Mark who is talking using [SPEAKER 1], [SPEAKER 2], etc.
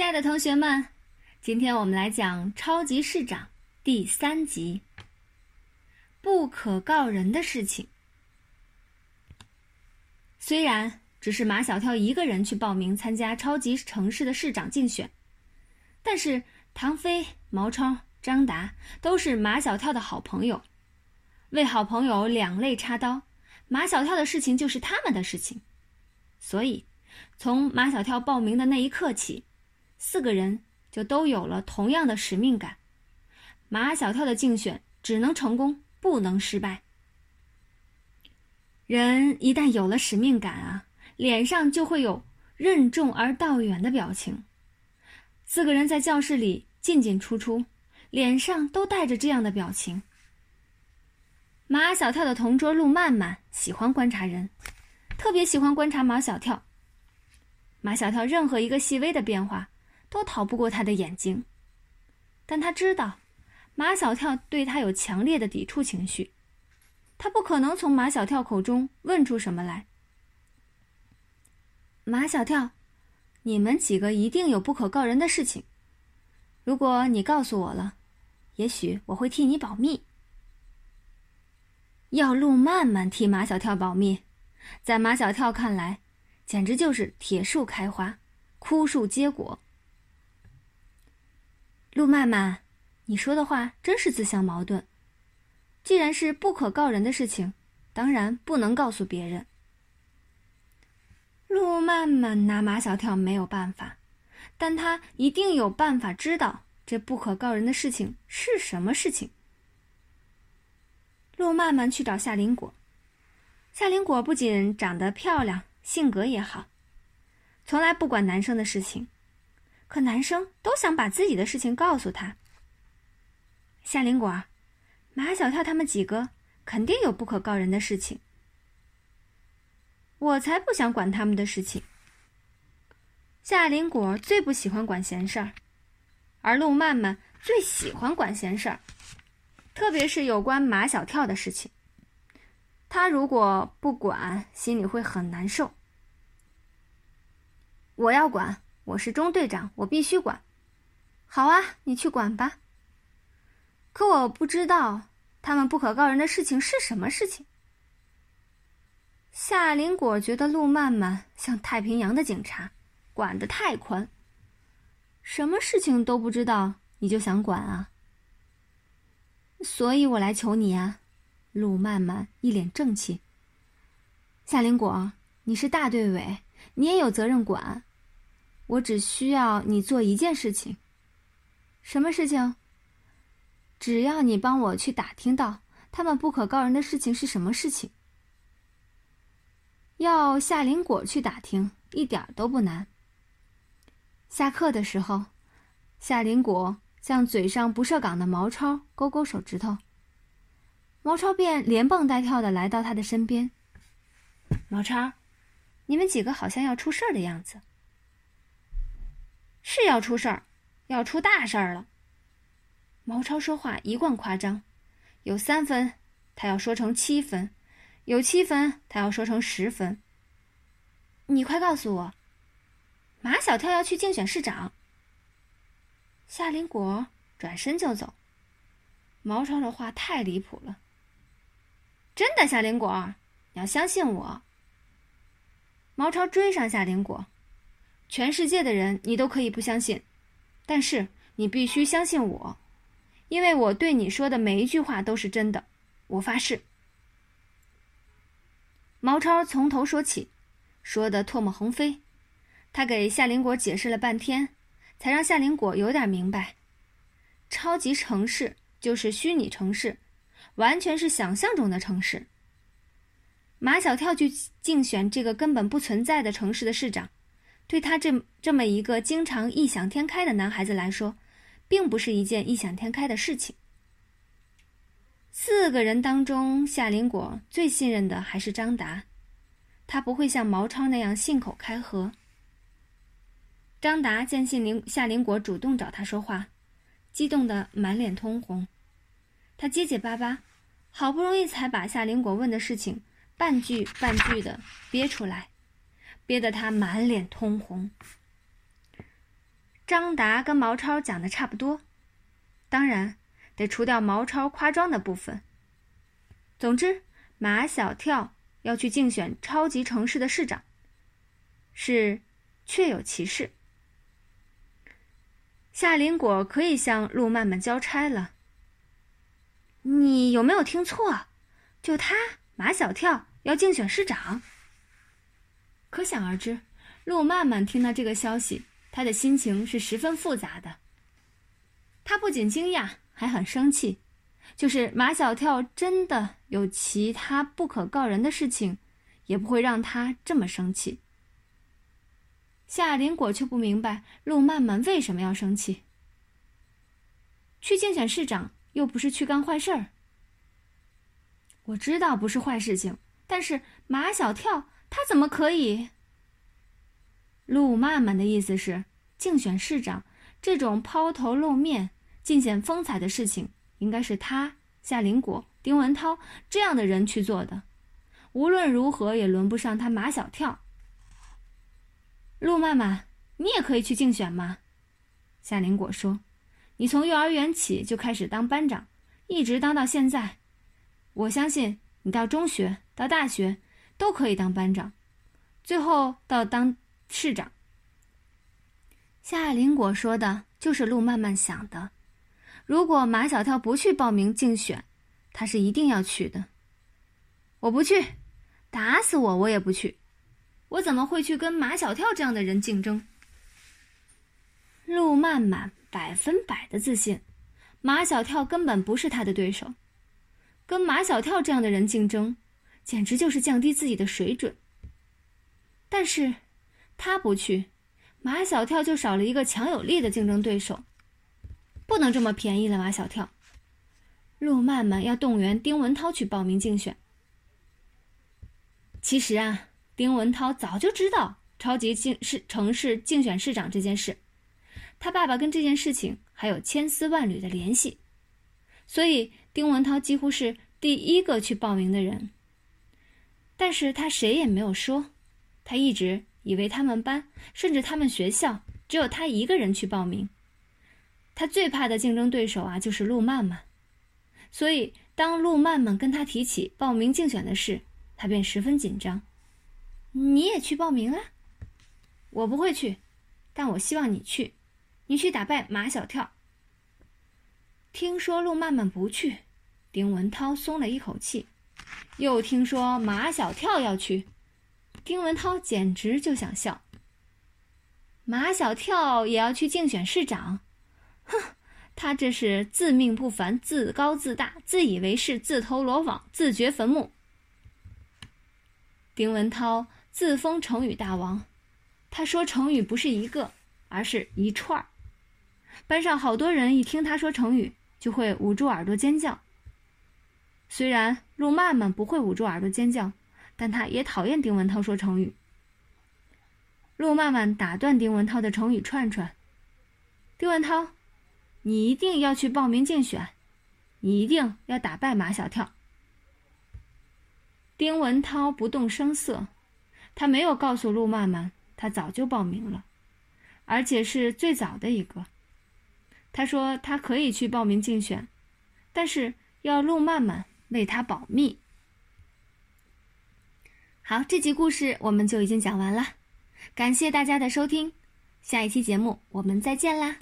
[SPEAKER 1] 亲爱的同学们，今天我们来讲《超级市长》第三集《不可告人的事情》。虽然只是马小跳一个人去报名参加超级城市的市长竞选，但是唐飞、毛超、张达都是马小跳的好朋友。为好朋友两肋插刀，马小跳的事情就是他们的事情。所以，从马小跳报名的那一刻起，四个人就都有了同样的使命感。马小跳的竞选只能成功，不能失败。人一旦有了使命感啊，脸上就会有任重而道远的表情。四个人在教室里进进出出，脸上都带着这样的表情。马小跳的同桌陆曼曼喜欢观察人，特别喜欢观察马小跳。马小跳任何一个细微的变化，都逃不过他的眼睛。但他知道，马小跳对他有强烈的抵触情绪，他不可能从马小跳口中问出什么来。马小跳，你们几个一定有不可告人的事情。如果你告诉我了，也许我会替你保密。要陆曼曼替马小跳保密，在马小跳看来，简直就是铁树开花，枯树结果。陆曼曼，你说的话真是自相矛盾。既然是不可告人的事情，当然不能告诉别人。陆曼曼拿马小跳没有办法，但他一定有办法知道这不可告人的事情是什么事情。陆曼曼去找夏林果。夏林果不仅长得漂亮，性格也好，从来不管男生的事情，可男生都想把自己的事情告诉他。夏林果，马小跳他们几个肯定有不可告人的事情，我才不想管他们的事情。夏林果最不喜欢管闲事儿，而陆曼曼最喜欢管闲事儿。特别是有关马小跳的事情，他如果不管，心里会很难受。我要管，我是中队长，我必须管。好啊，你去管吧。可我不知道他们不可告人的事情是什么事情。夏林果觉得陆曼曼像太平洋的警察，管得太宽。什么事情都不知道，你就想管啊？所以我来求你呀，陆曼曼一脸正气。夏林果，你是大队委，你也有责任管。我只需要你做一件事情。什么事情？只要你帮我去打听到他们不可告人的事情是什么事情。要夏林果去打听，一点都不难。下课的时候，夏林果。向嘴上不设岗的毛超勾勾手指头，毛超便连蹦带跳的来到他的身边。毛超，你们几个好像要出事儿的样子。是要出事儿，要出大事儿了。毛超说话一贯夸张，有三分，他要说成七分；有七分，他要说成十分。你快告诉我，马小跳要去竞选市长。夏林果转身就走。毛超的话太离谱了。真的，夏林果，你要相信我。毛超追上夏林果，全世界的人你都可以不相信，但是你必须相信我，因为我对你说的每一句话都是真的，我发誓。毛超从头说起，说的唾沫横飞，他给夏林果解释了半天。才让夏林果有点明白，超级城市就是虚拟城市，完全是想象中的城市。马小跳去竞选这个根本不存在的城市的市长，对他这这么一个经常异想天开的男孩子来说，并不是一件异想天开的事情。四个人当中，夏林果最信任的还是张达，他不会像毛超那样信口开河。张达见信林夏林果主动找他说话，激动得满脸通红。他结结巴巴，好不容易才把夏林果问的事情半句半句的憋出来，憋得他满脸通红。张达跟毛超讲的差不多，当然得除掉毛超夸张的部分。总之，马小跳要去竞选超级城市的市长，是确有其事。夏林果可以向陆曼曼交差了。你有没有听错？就他马小跳要竞选市长？可想而知，陆曼曼听到这个消息，他的心情是十分复杂的。他不仅惊讶，还很生气。就是马小跳真的有其他不可告人的事情，也不会让他这么生气。夏林果却不明白陆曼曼为什么要生气。去竞选市长又不是去干坏事儿。我知道不是坏事情，但是马小跳他怎么可以？陆曼曼的意思是，竞选市长这种抛头露面、尽显风采的事情，应该是他夏林果、丁文涛这样的人去做的。无论如何也轮不上他马小跳。陆曼曼，你也可以去竞选吗？夏林果说：“你从幼儿园起就开始当班长，一直当到现在。我相信你到中学、到大学都可以当班长，最后到当市长。”夏林果说的就是陆曼曼想的。如果马小跳不去报名竞选，他是一定要去的。我不去，打死我我也不去。我怎么会去跟马小跳这样的人竞争？陆曼曼百分百的自信，马小跳根本不是他的对手。跟马小跳这样的人竞争，简直就是降低自己的水准。但是，他不去，马小跳就少了一个强有力的竞争对手。不能这么便宜了，马小跳。陆曼曼要动员丁文涛去报名竞选。其实啊。丁文涛早就知道超级竞市城市竞选市长这件事，他爸爸跟这件事情还有千丝万缕的联系，所以丁文涛几乎是第一个去报名的人。但是他谁也没有说，他一直以为他们班甚至他们学校只有他一个人去报名。他最怕的竞争对手啊，就是陆曼曼，所以当陆曼曼跟他提起报名竞选的事，他便十分紧张。你也去报名啊？我不会去，但我希望你去，你去打败马小跳。听说陆曼曼不去，丁文涛松了一口气。又听说马小跳要去，丁文涛简直就想笑。马小跳也要去竞选市长，哼，他这是自命不凡、自高自大、自以为是、自投罗网、自掘坟墓。丁文涛。自封成语大王，他说成语不是一个，而是一串儿。班上好多人一听他说成语，就会捂住耳朵尖叫。虽然陆曼曼不会捂住耳朵尖叫，但他也讨厌丁文涛说成语。陆曼曼打断丁文涛的成语串串：“丁文涛，你一定要去报名竞选，你一定要打败马小跳。”丁文涛不动声色。他没有告诉陆曼曼，他早就报名了，而且是最早的一个。他说他可以去报名竞选，但是要陆曼曼为他保密。好，这集故事我们就已经讲完了，感谢大家的收听，下一期节目我们再见啦。